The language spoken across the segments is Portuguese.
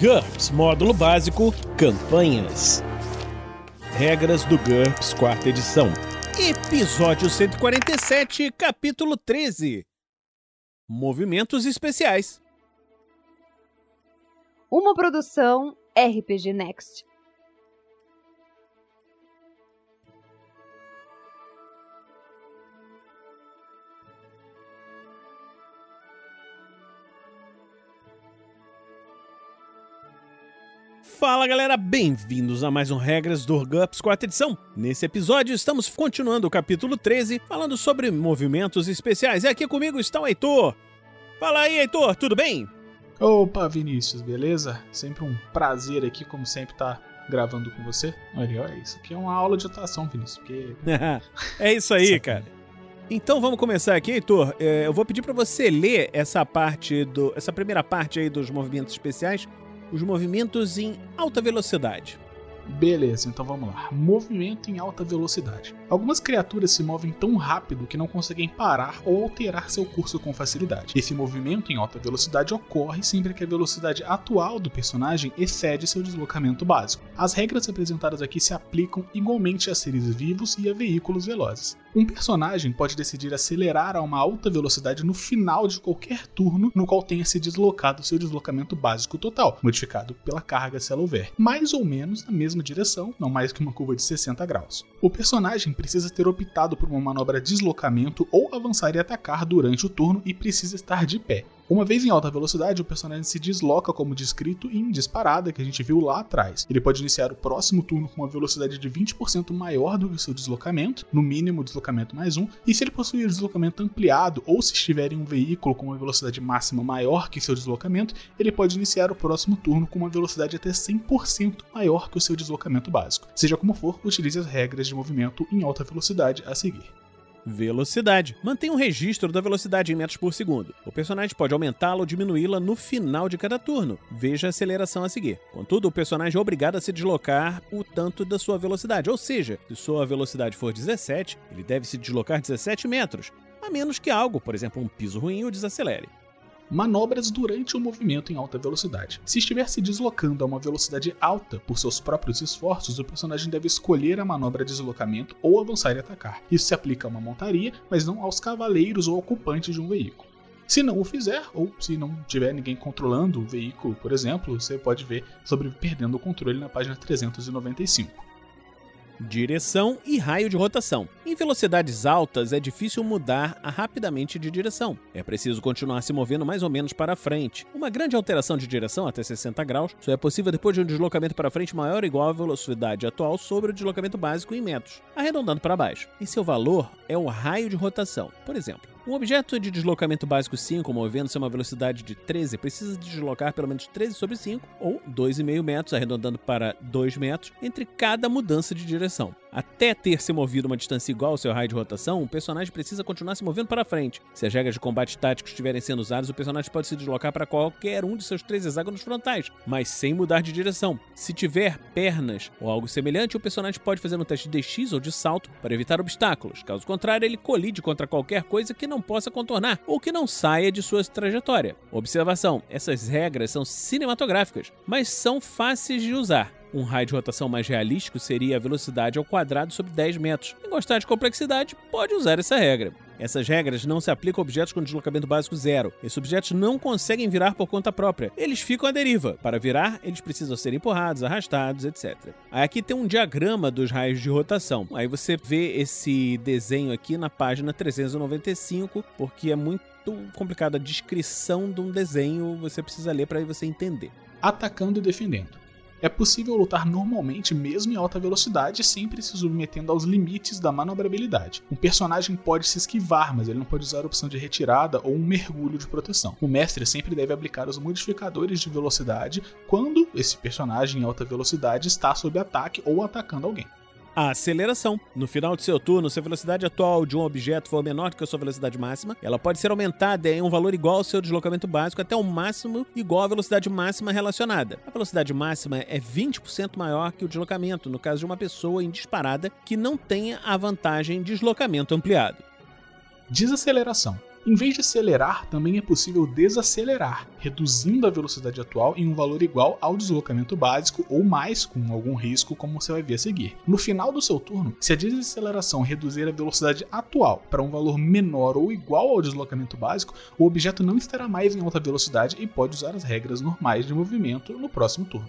GURPS Módulo Básico Campanhas. Regras do GURPS Quarta Edição. Episódio 147, capítulo 13. Movimentos especiais. Uma produção RPG Next. Fala galera, bem-vindos a mais um Regras do GURPS quarta edição. Nesse episódio estamos continuando o capítulo 13, falando sobre movimentos especiais. E aqui comigo está o Heitor. Fala aí, Heitor, tudo bem? Opa, Vinícius, beleza? Sempre um prazer aqui, como sempre, tá gravando com você. Olha, olha, isso aqui é uma aula de atuação, Vinícius, porque... é isso aí, cara. Então vamos começar aqui, Heitor. É, eu vou pedir para você ler essa parte do, essa primeira parte aí dos movimentos especiais os movimentos em alta velocidade. Beleza, então vamos lá. Movimento em alta velocidade. Algumas criaturas se movem tão rápido que não conseguem parar ou alterar seu curso com facilidade. Esse movimento em alta velocidade ocorre sempre que a velocidade atual do personagem excede seu deslocamento básico. As regras apresentadas aqui se aplicam igualmente a seres vivos e a veículos velozes. Um personagem pode decidir acelerar a uma alta velocidade no final de qualquer turno no qual tenha se deslocado seu deslocamento básico total, modificado pela carga se ela houver, mais ou menos na mesma direção, não mais que uma curva de 60 graus. O personagem precisa ter optado por uma manobra de deslocamento ou avançar e atacar durante o turno e precisa estar de pé. Uma vez em alta velocidade, o personagem se desloca como descrito em disparada, que a gente viu lá atrás. Ele pode iniciar o próximo turno com uma velocidade de 20% maior do que o seu deslocamento, no mínimo deslocamento mais um, e se ele possuir deslocamento ampliado ou se estiver em um veículo com uma velocidade máxima maior que seu deslocamento, ele pode iniciar o próximo turno com uma velocidade até 100% maior que o seu deslocamento básico. Seja como for, utilize as regras de movimento em alta velocidade a seguir. Velocidade. Mantenha um registro da velocidade em metros por segundo. O personagem pode aumentá-la ou diminuí-la no final de cada turno. Veja a aceleração a seguir. Contudo, o personagem é obrigado a se deslocar o tanto da sua velocidade. Ou seja, se sua velocidade for 17, ele deve se deslocar 17 metros. A menos que algo, por exemplo, um piso ruim, o desacelere manobras durante o movimento em alta velocidade. Se estiver se deslocando a uma velocidade alta por seus próprios esforços, o personagem deve escolher a manobra de deslocamento ou avançar e atacar. Isso se aplica a uma montaria, mas não aos cavaleiros ou ocupantes de um veículo. Se não o fizer, ou se não tiver ninguém controlando o veículo, por exemplo, você pode ver sobre perdendo o controle na página 395 direção e raio de rotação. Em velocidades altas é difícil mudar rapidamente de direção. É preciso continuar se movendo mais ou menos para frente. Uma grande alteração de direção até 60 graus só é possível depois de um deslocamento para frente maior ou igual à velocidade atual sobre o deslocamento básico em metros, arredondando para baixo. E seu valor é o raio de rotação. Por exemplo, um objeto de deslocamento básico 5, movendo-se a uma velocidade de 13, precisa deslocar pelo menos 13 sobre 5, ou 2,5 metros, arredondando para 2 metros, entre cada mudança de direção. Até ter se movido uma distância igual ao seu raio de rotação, o personagem precisa continuar se movendo para frente. Se as regras de combate táticos estiverem sendo usadas, o personagem pode se deslocar para qualquer um de seus três hexágonos frontais, mas sem mudar de direção. Se tiver pernas ou algo semelhante, o personagem pode fazer um teste de DX ou de salto para evitar obstáculos. Caso contrário, ele colide contra qualquer coisa que não possa contornar ou que não saia de sua trajetória. Observação: essas regras são cinematográficas, mas são fáceis de usar. Um raio de rotação mais realístico seria a velocidade ao quadrado sobre 10 metros. Quem gostar de complexidade pode usar essa regra. Essas regras não se aplicam a objetos com deslocamento básico zero. Esses objetos não conseguem virar por conta própria. Eles ficam à deriva. Para virar, eles precisam ser empurrados, arrastados, etc. Aí aqui tem um diagrama dos raios de rotação. Aí você vê esse desenho aqui na página 395, porque é muito complicada a descrição de um desenho, você precisa ler para você entender. Atacando e defendendo. É possível lutar normalmente mesmo em alta velocidade sempre se submetendo aos limites da manobrabilidade. Um personagem pode se esquivar, mas ele não pode usar a opção de retirada ou um mergulho de proteção. O mestre sempre deve aplicar os modificadores de velocidade quando esse personagem em alta velocidade está sob ataque ou atacando alguém a aceleração. No final de seu turno, se a velocidade atual de um objeto for menor que a sua velocidade máxima, ela pode ser aumentada em um valor igual ao seu deslocamento básico até o máximo igual à velocidade máxima relacionada. A velocidade máxima é 20% maior que o deslocamento, no caso de uma pessoa em disparada que não tenha a vantagem deslocamento ampliado. Desaceleração. Em vez de acelerar, também é possível desacelerar, reduzindo a velocidade atual em um valor igual ao deslocamento básico ou mais, com algum risco, como você vai ver a seguir. No final do seu turno, se a desaceleração reduzir a velocidade atual para um valor menor ou igual ao deslocamento básico, o objeto não estará mais em alta velocidade e pode usar as regras normais de movimento no próximo turno.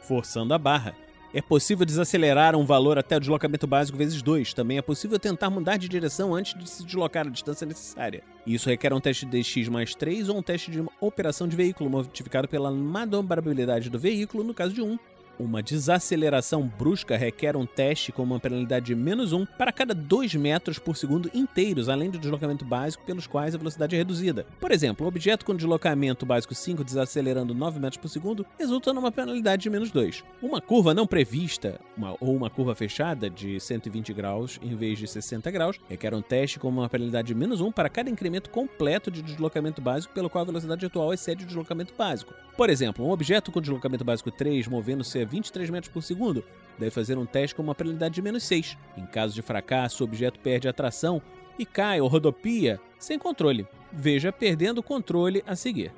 Forçando a barra. É possível desacelerar um valor até o deslocamento básico vezes 2. Também é possível tentar mudar de direção antes de se deslocar a distância necessária. Isso requer um teste de X mais 3 ou um teste de operação de veículo modificado pela manobrabilidade do veículo no caso de 1 uma desaceleração brusca requer um teste com uma penalidade de menos 1 para cada 2 metros por segundo inteiros, além do deslocamento básico pelos quais a velocidade é reduzida. Por exemplo, um objeto com deslocamento básico 5 desacelerando 9 metros por segundo resulta numa penalidade de menos 2. Uma curva não prevista, uma, ou uma curva fechada de 120 graus em vez de 60 graus, requer um teste com uma penalidade de menos 1 para cada incremento completo de deslocamento básico pelo qual a velocidade atual excede o deslocamento básico. Por exemplo, um objeto com deslocamento básico 3 movendo-se 23 metros por segundo, deve fazer um teste com uma penalidade de menos 6. Em caso de fracasso, o objeto perde a tração e cai ou rodopia sem controle. Veja perdendo o controle a seguir.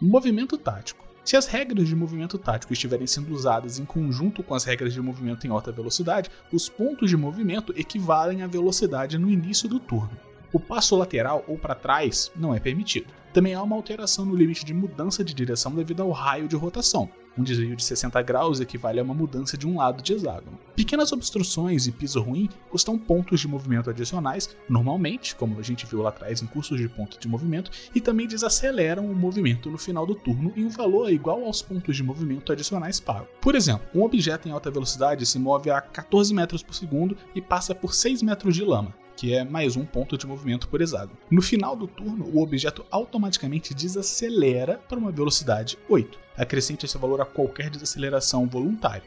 Movimento tático. Se as regras de movimento tático estiverem sendo usadas em conjunto com as regras de movimento em alta velocidade, os pontos de movimento equivalem à velocidade no início do turno. O passo lateral ou para trás não é permitido. Também há uma alteração no limite de mudança de direção devido ao raio de rotação. Um desvio de 60 graus equivale a uma mudança de um lado de hexágono. Pequenas obstruções e piso ruim custam pontos de movimento adicionais, normalmente, como a gente viu lá atrás em cursos de ponto de movimento, e também desaceleram o movimento no final do turno em um valor igual aos pontos de movimento adicionais pagos. Por exemplo, um objeto em alta velocidade se move a 14 metros por segundo e passa por 6 metros de lama que é mais um ponto de movimento por hexágono. No final do turno, o objeto automaticamente desacelera para uma velocidade 8. Acrescente esse valor a qualquer desaceleração voluntária.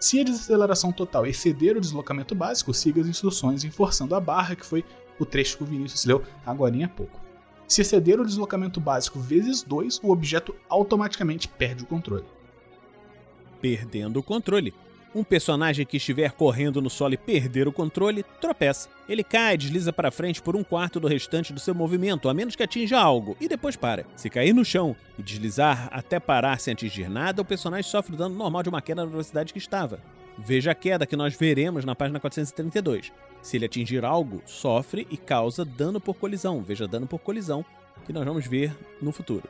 Se a desaceleração total exceder o deslocamento básico, siga as instruções em forçando a barra, que foi o trecho que o Vinícius leu agora há pouco. Se exceder o deslocamento básico vezes 2, o objeto automaticamente perde o controle. Perdendo o controle. Um personagem que estiver correndo no solo e perder o controle, tropeça. Ele cai e desliza para frente por um quarto do restante do seu movimento, a menos que atinja algo, e depois para. Se cair no chão e deslizar até parar sem atingir nada, o personagem sofre o dano normal de uma queda na velocidade que estava. Veja a queda que nós veremos na página 432. Se ele atingir algo, sofre e causa dano por colisão. Veja dano por colisão, que nós vamos ver no futuro.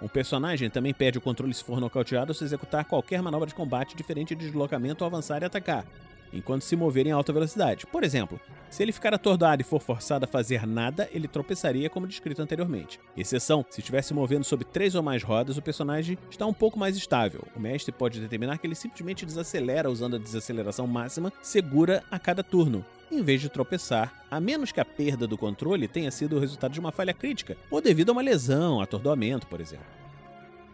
Um personagem também perde o controle se for nocauteado se executar qualquer manobra de combate diferente de deslocamento ou avançar e atacar, enquanto se mover em alta velocidade. Por exemplo, se ele ficar atordoado e for forçado a fazer nada, ele tropeçaria como descrito anteriormente. Exceção, se estiver se movendo sobre três ou mais rodas, o personagem está um pouco mais estável. O mestre pode determinar que ele simplesmente desacelera usando a desaceleração máxima segura a cada turno, em vez de tropeçar, a menos que a perda do controle tenha sido o resultado de uma falha crítica, ou devido a uma lesão, atordoamento, por exemplo.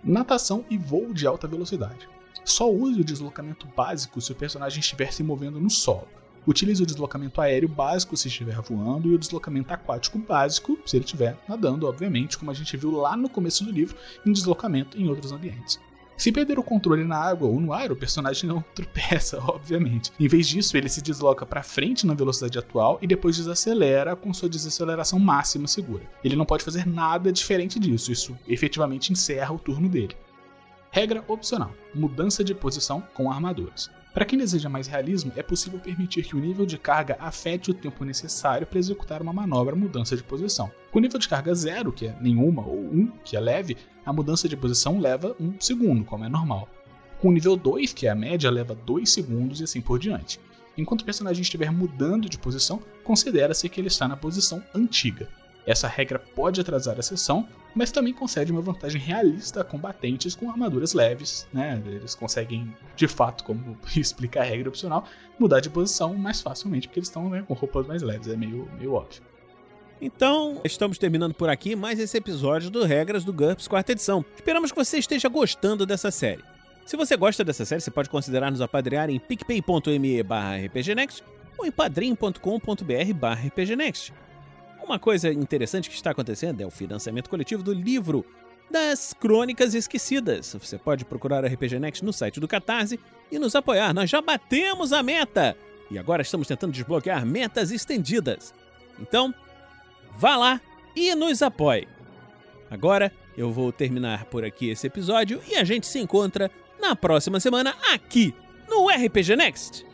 Natação e voo de alta velocidade. Só use o deslocamento básico se o personagem estiver se movendo no solo. Utilize o deslocamento aéreo básico se estiver voando e o deslocamento aquático básico se ele estiver nadando, obviamente, como a gente viu lá no começo do livro, em deslocamento em outros ambientes. Se perder o controle na água ou no ar, o personagem não tropeça, obviamente. Em vez disso, ele se desloca para frente na velocidade atual e depois desacelera com sua desaceleração máxima segura. Ele não pode fazer nada diferente disso, isso efetivamente encerra o turno dele. Regra opcional: mudança de posição com armaduras. Para quem deseja mais realismo, é possível permitir que o nível de carga afete o tempo necessário para executar uma manobra mudança de posição. Com nível de carga zero, que é nenhuma, ou 1, um, que é leve, a mudança de posição leva 1 um segundo, como é normal. Com nível 2, que é a média, leva 2 segundos e assim por diante. Enquanto o personagem estiver mudando de posição, considera-se que ele está na posição antiga. Essa regra pode atrasar a sessão, mas também concede uma vantagem realista a combatentes com armaduras leves, né? Eles conseguem, de fato, como explica a regra opcional, mudar de posição mais facilmente, porque eles estão né, com roupas mais leves, é meio, meio óbvio. Então, estamos terminando por aqui mais esse episódio do Regras do GURPS quarta edição. Esperamos que você esteja gostando dessa série. Se você gosta dessa série, você pode considerar nos apadrear em picpay.me rpgnext ou em padrim.com.br rpgnext. Uma coisa interessante que está acontecendo é o financiamento coletivo do livro das Crônicas Esquecidas. Você pode procurar a RPG Next no site do Catarse e nos apoiar. Nós já batemos a meta! E agora estamos tentando desbloquear metas estendidas. Então, vá lá e nos apoie. Agora eu vou terminar por aqui esse episódio e a gente se encontra na próxima semana aqui no RPG Next.